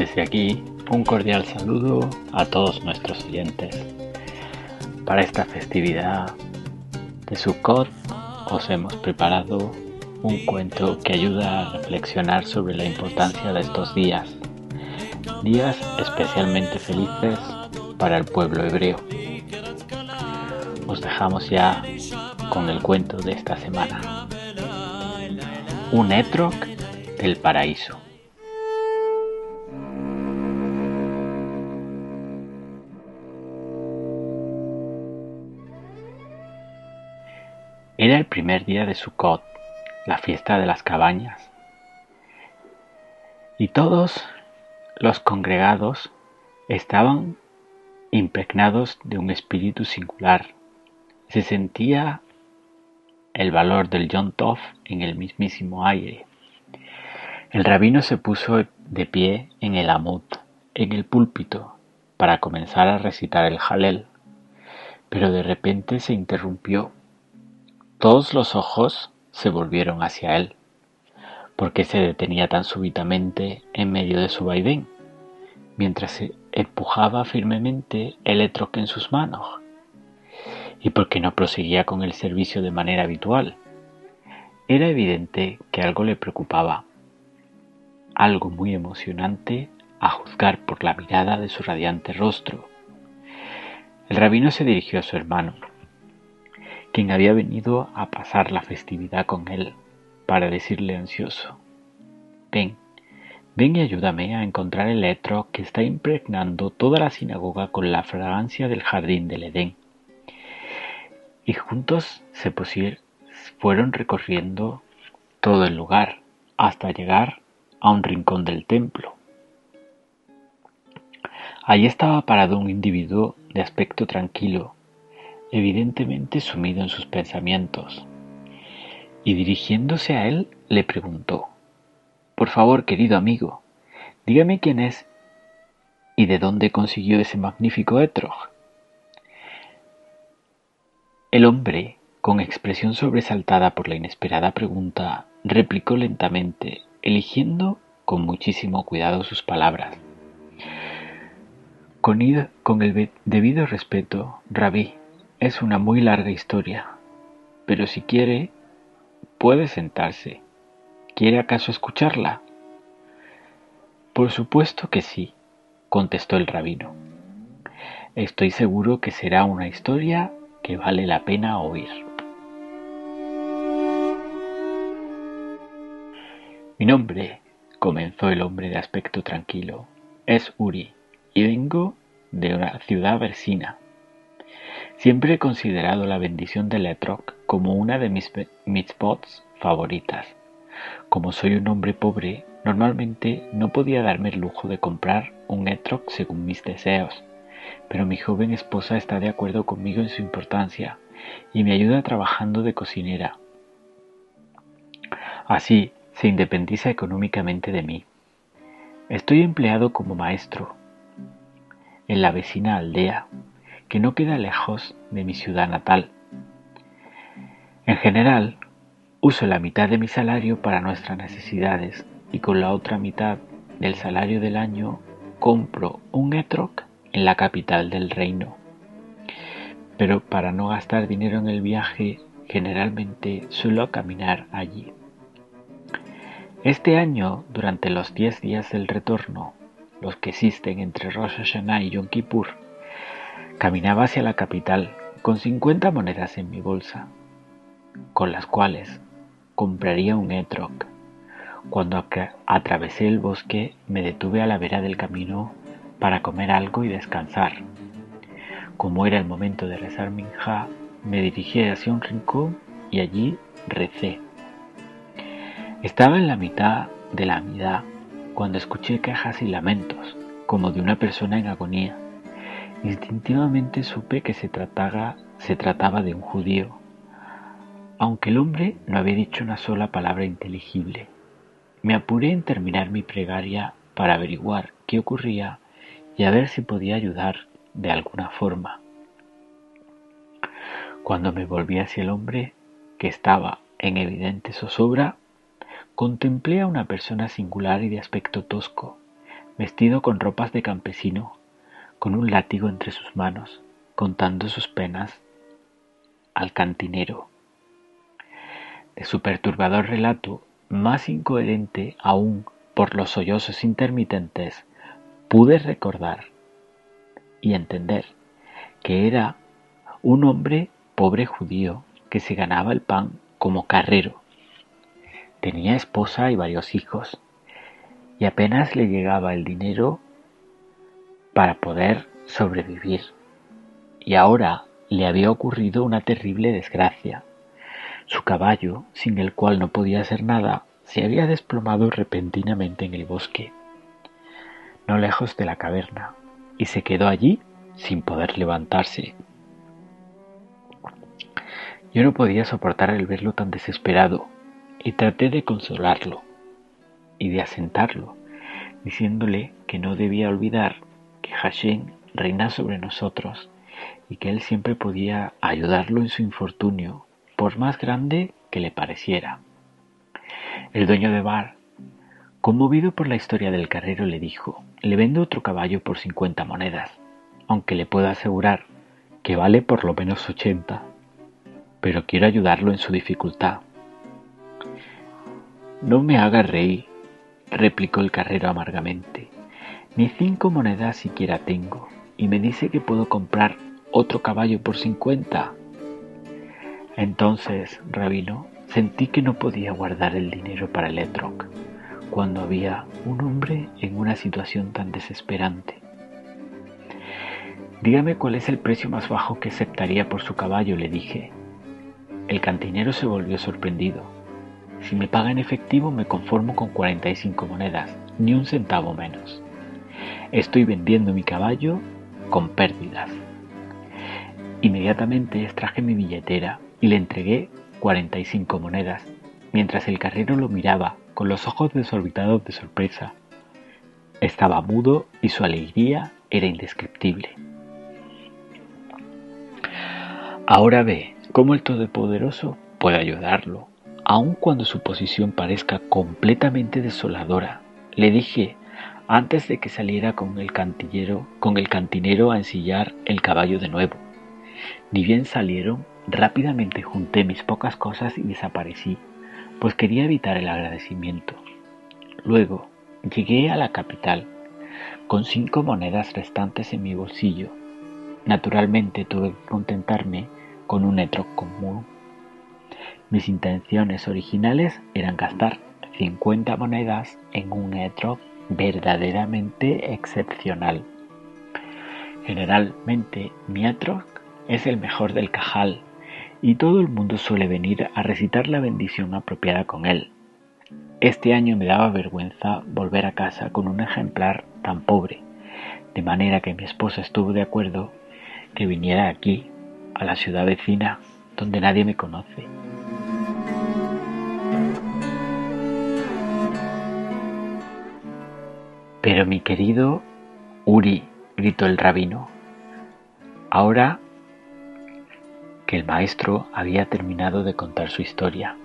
Desde aquí, un cordial saludo a todos nuestros oyentes. Para esta festividad de Sukkot os hemos preparado un cuento que ayuda a reflexionar sobre la importancia de estos días, días especialmente felices para el pueblo hebreo. Os dejamos ya con el cuento de esta semana. Un etrog del paraíso. Era el primer día de Sukkot, la fiesta de las cabañas, y todos los congregados estaban impregnados de un espíritu singular. Se sentía el valor del Yom Tov en el mismísimo aire. El rabino se puso de pie en el amud, en el púlpito, para comenzar a recitar el Halel, pero de repente se interrumpió todos los ojos se volvieron hacia él. ¿Por qué se detenía tan súbitamente en medio de su vaivén, mientras empujaba firmemente el etroque en sus manos? ¿Y por qué no proseguía con el servicio de manera habitual? Era evidente que algo le preocupaba, algo muy emocionante a juzgar por la mirada de su radiante rostro. El rabino se dirigió a su hermano quien había venido a pasar la festividad con él, para decirle ansioso, ven, ven y ayúdame a encontrar el etro que está impregnando toda la sinagoga con la fragancia del jardín del Edén. Y juntos se fueron recorriendo todo el lugar hasta llegar a un rincón del templo. Allí estaba parado un individuo de aspecto tranquilo, evidentemente sumido en sus pensamientos, y dirigiéndose a él le preguntó, Por favor, querido amigo, dígame quién es y de dónde consiguió ese magnífico etrog. El hombre, con expresión sobresaltada por la inesperada pregunta, replicó lentamente, eligiendo con muchísimo cuidado sus palabras. Con, con el debido respeto, rabí, es una muy larga historia, pero si quiere, puede sentarse. ¿Quiere acaso escucharla? Por supuesto que sí, contestó el rabino. Estoy seguro que será una historia que vale la pena oír. Mi nombre, comenzó el hombre de aspecto tranquilo, es Uri y vengo de una ciudad vecina. Siempre he considerado la bendición del etrog como una de mis mitzvots favoritas. Como soy un hombre pobre, normalmente no podía darme el lujo de comprar un etrog según mis deseos, pero mi joven esposa está de acuerdo conmigo en su importancia y me ayuda trabajando de cocinera. Así se independiza económicamente de mí. Estoy empleado como maestro en la vecina aldea que no queda lejos de mi ciudad natal. En general, uso la mitad de mi salario para nuestras necesidades y con la otra mitad del salario del año compro un etrog en la capital del reino. Pero para no gastar dinero en el viaje, generalmente suelo caminar allí. Este año, durante los 10 días del retorno, los que existen entre Rosh Hashanah y Yom Kippur, Caminaba hacia la capital con cincuenta monedas en mi bolsa, con las cuales compraría un etrog. Cuando atravesé el bosque me detuve a la vera del camino para comer algo y descansar. Como era el momento de rezar minja, me dirigí hacia un rincón y allí recé. Estaba en la mitad de la amidad cuando escuché quejas y lamentos, como de una persona en agonía. Instintivamente supe que se trataba, de un judío, aunque el hombre no había dicho una sola palabra inteligible. Me apuré en terminar mi plegaria para averiguar qué ocurría y a ver si podía ayudar de alguna forma. Cuando me volví hacia el hombre, que estaba en evidente zozobra, contemplé a una persona singular y de aspecto tosco, vestido con ropas de campesino, con un látigo entre sus manos, contando sus penas al cantinero. De su perturbador relato, más incoherente aún por los sollozos intermitentes, pude recordar y entender que era un hombre pobre judío que se ganaba el pan como carrero. Tenía esposa y varios hijos, y apenas le llegaba el dinero para poder sobrevivir. Y ahora le había ocurrido una terrible desgracia. Su caballo, sin el cual no podía hacer nada, se había desplomado repentinamente en el bosque, no lejos de la caverna, y se quedó allí sin poder levantarse. Yo no podía soportar el verlo tan desesperado, y traté de consolarlo y de asentarlo, diciéndole que no debía olvidar que Hashem reina sobre nosotros y que él siempre podía ayudarlo en su infortunio, por más grande que le pareciera. El dueño de bar, conmovido por la historia del carrero, le dijo, le vendo otro caballo por cincuenta monedas, aunque le puedo asegurar que vale por lo menos ochenta, pero quiero ayudarlo en su dificultad. No me haga reír, replicó el carrero amargamente. Ni cinco monedas siquiera tengo, y me dice que puedo comprar otro caballo por cincuenta. Entonces, rabino, sentí que no podía guardar el dinero para el etrog, cuando había un hombre en una situación tan desesperante. Dígame cuál es el precio más bajo que aceptaría por su caballo, le dije. El cantinero se volvió sorprendido. Si me paga en efectivo me conformo con 45 monedas, ni un centavo menos. Estoy vendiendo mi caballo con pérdidas. Inmediatamente extraje mi billetera y le entregué 45 monedas, mientras el carrero lo miraba con los ojos desorbitados de sorpresa. Estaba mudo y su alegría era indescriptible. Ahora ve cómo el Todopoderoso puede ayudarlo, aun cuando su posición parezca completamente desoladora. Le dije antes de que saliera con el cantinero a ensillar el caballo de nuevo. Ni bien salieron, rápidamente junté mis pocas cosas y desaparecí, pues quería evitar el agradecimiento. Luego llegué a la capital, con cinco monedas restantes en mi bolsillo. Naturalmente tuve que contentarme con un etro común. Mis intenciones originales eran gastar 50 monedas en un etro verdaderamente excepcional. Generalmente mi etro es el mejor del cajal y todo el mundo suele venir a recitar la bendición apropiada con él. Este año me daba vergüenza volver a casa con un ejemplar tan pobre, de manera que mi esposa estuvo de acuerdo que viniera aquí, a la ciudad vecina, donde nadie me conoce. Pero mi querido Uri, gritó el rabino, ahora que el maestro había terminado de contar su historia.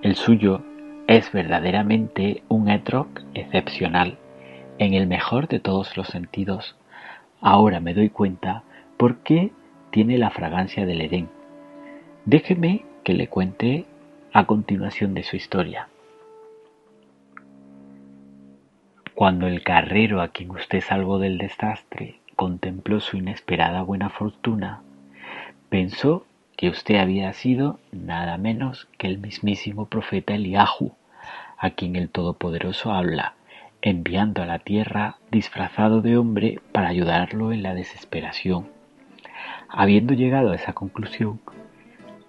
El suyo es verdaderamente un etrog excepcional, en el mejor de todos los sentidos. Ahora me doy cuenta por qué tiene la fragancia del Edén. Déjeme que le cuente a continuación de su historia. Cuando el carrero a quien usted salvó del desastre contempló su inesperada buena fortuna, pensó que usted había sido nada menos que el mismísimo profeta Eliahu, a quien el Todopoderoso habla, enviando a la tierra disfrazado de hombre para ayudarlo en la desesperación. Habiendo llegado a esa conclusión,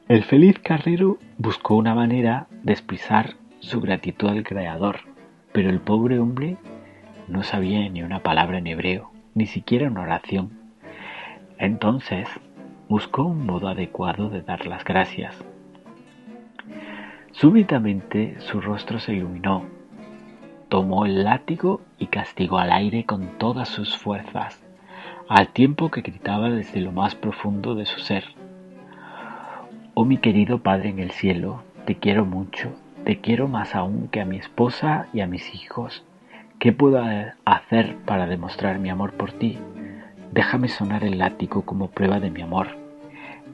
el feliz carrero buscó una manera de expresar su gratitud al Creador, pero el pobre hombre no sabía ni una palabra en hebreo, ni siquiera una oración. Entonces buscó un modo adecuado de dar las gracias. Súbitamente su rostro se iluminó, tomó el látigo y castigó al aire con todas sus fuerzas, al tiempo que gritaba desde lo más profundo de su ser. Oh mi querido Padre en el cielo, te quiero mucho, te quiero más aún que a mi esposa y a mis hijos. ¿Qué puedo hacer para demostrar mi amor por ti? Déjame sonar el látigo como prueba de mi amor.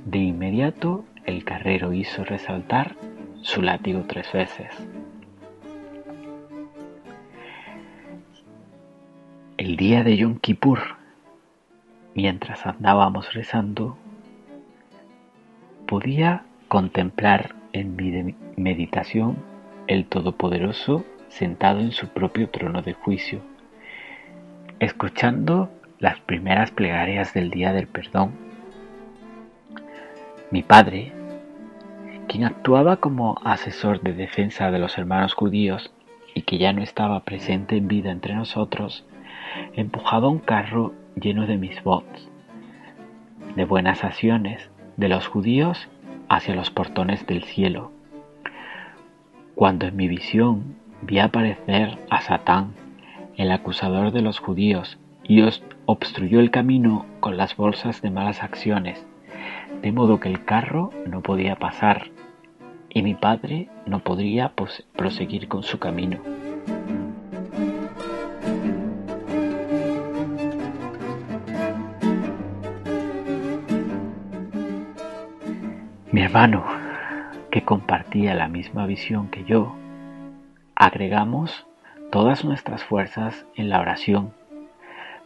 De inmediato el carrero hizo resaltar su látigo tres veces. El día de Yom Kippur, mientras andábamos rezando, podía contemplar en mi meditación el Todopoderoso sentado en su propio trono de juicio, escuchando las primeras plegarias del día del perdón. Mi padre, quien actuaba como asesor de defensa de los hermanos judíos y que ya no estaba presente en vida entre nosotros, empujaba un carro lleno de mis bots, de buenas acciones de los judíos hacia los portones del cielo. Cuando en mi visión vi aparecer a Satán, el acusador de los judíos, y obstruyó el camino con las bolsas de malas acciones, de modo que el carro no podía pasar y mi padre no podría proseguir con su camino. Mi hermano, que compartía la misma visión que yo, agregamos todas nuestras fuerzas en la oración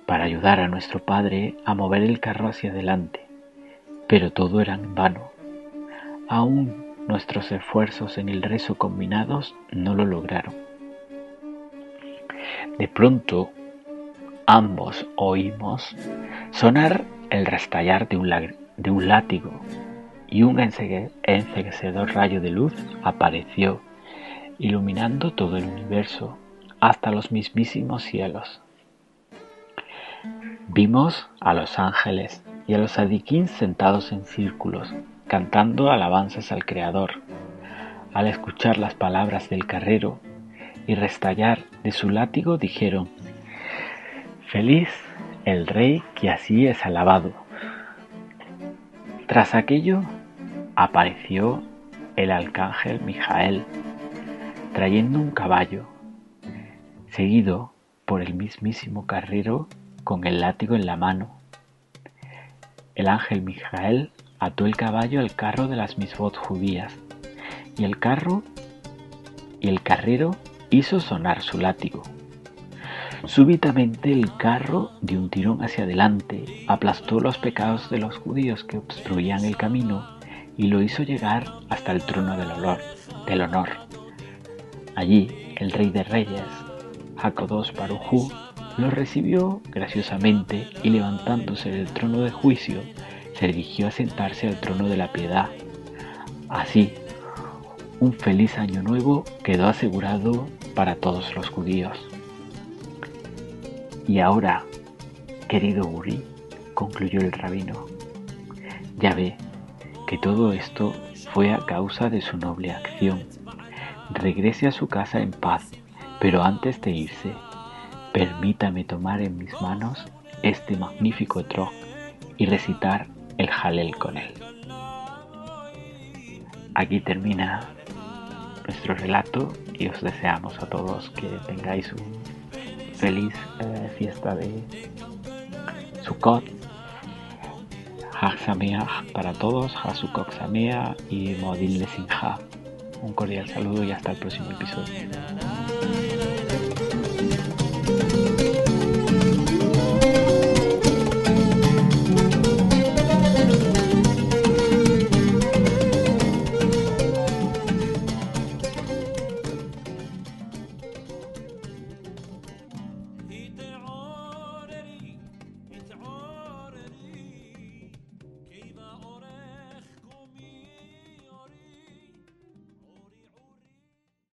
para ayudar a nuestro Padre a mover el carro hacia adelante, pero todo era en vano. Aún nuestros esfuerzos en el rezo combinados no lo lograron. De pronto, ambos oímos sonar el restallar de un, látigo y un enceguecedor rayo de luz apareció, iluminando todo el universo hasta los mismísimos cielos. Vimos a los ángeles y a los adiquín sentados en círculos, cantando alabanzas al Creador. Al escuchar las palabras del carrero y restallar de su látigo, dijeron, Feliz el rey que así es alabado. Tras aquello, apareció el arcángel Mijael, trayendo un caballo, seguido por el mismísimo carrero con el látigo en la mano. El ángel Mijael ató el caballo al carro de las misbot judías, y el carro y el carrero hizo sonar su látigo. Súbitamente el carro dio un tirón hacia adelante, aplastó los pecados de los judíos que obstruían el camino y lo hizo llegar hasta el trono del, del honor. Allí el rey de reyes, Jacodos Barujú, lo recibió graciosamente y levantándose del trono de juicio, se dirigió a sentarse al trono de la piedad. Así, un feliz año nuevo quedó asegurado para todos los judíos. Y ahora, querido Uri, concluyó el rabino, ya ve que todo esto fue a causa de su noble acción. Regrese a su casa en paz, pero antes de irse, Permítame tomar en mis manos este magnífico trog y recitar el Jalel con él. Aquí termina nuestro relato y os deseamos a todos que tengáis un feliz eh, fiesta de Sukkot. Hag para todos, Hasukok Samea y Modil Lesinja. Un cordial saludo y hasta el próximo episodio.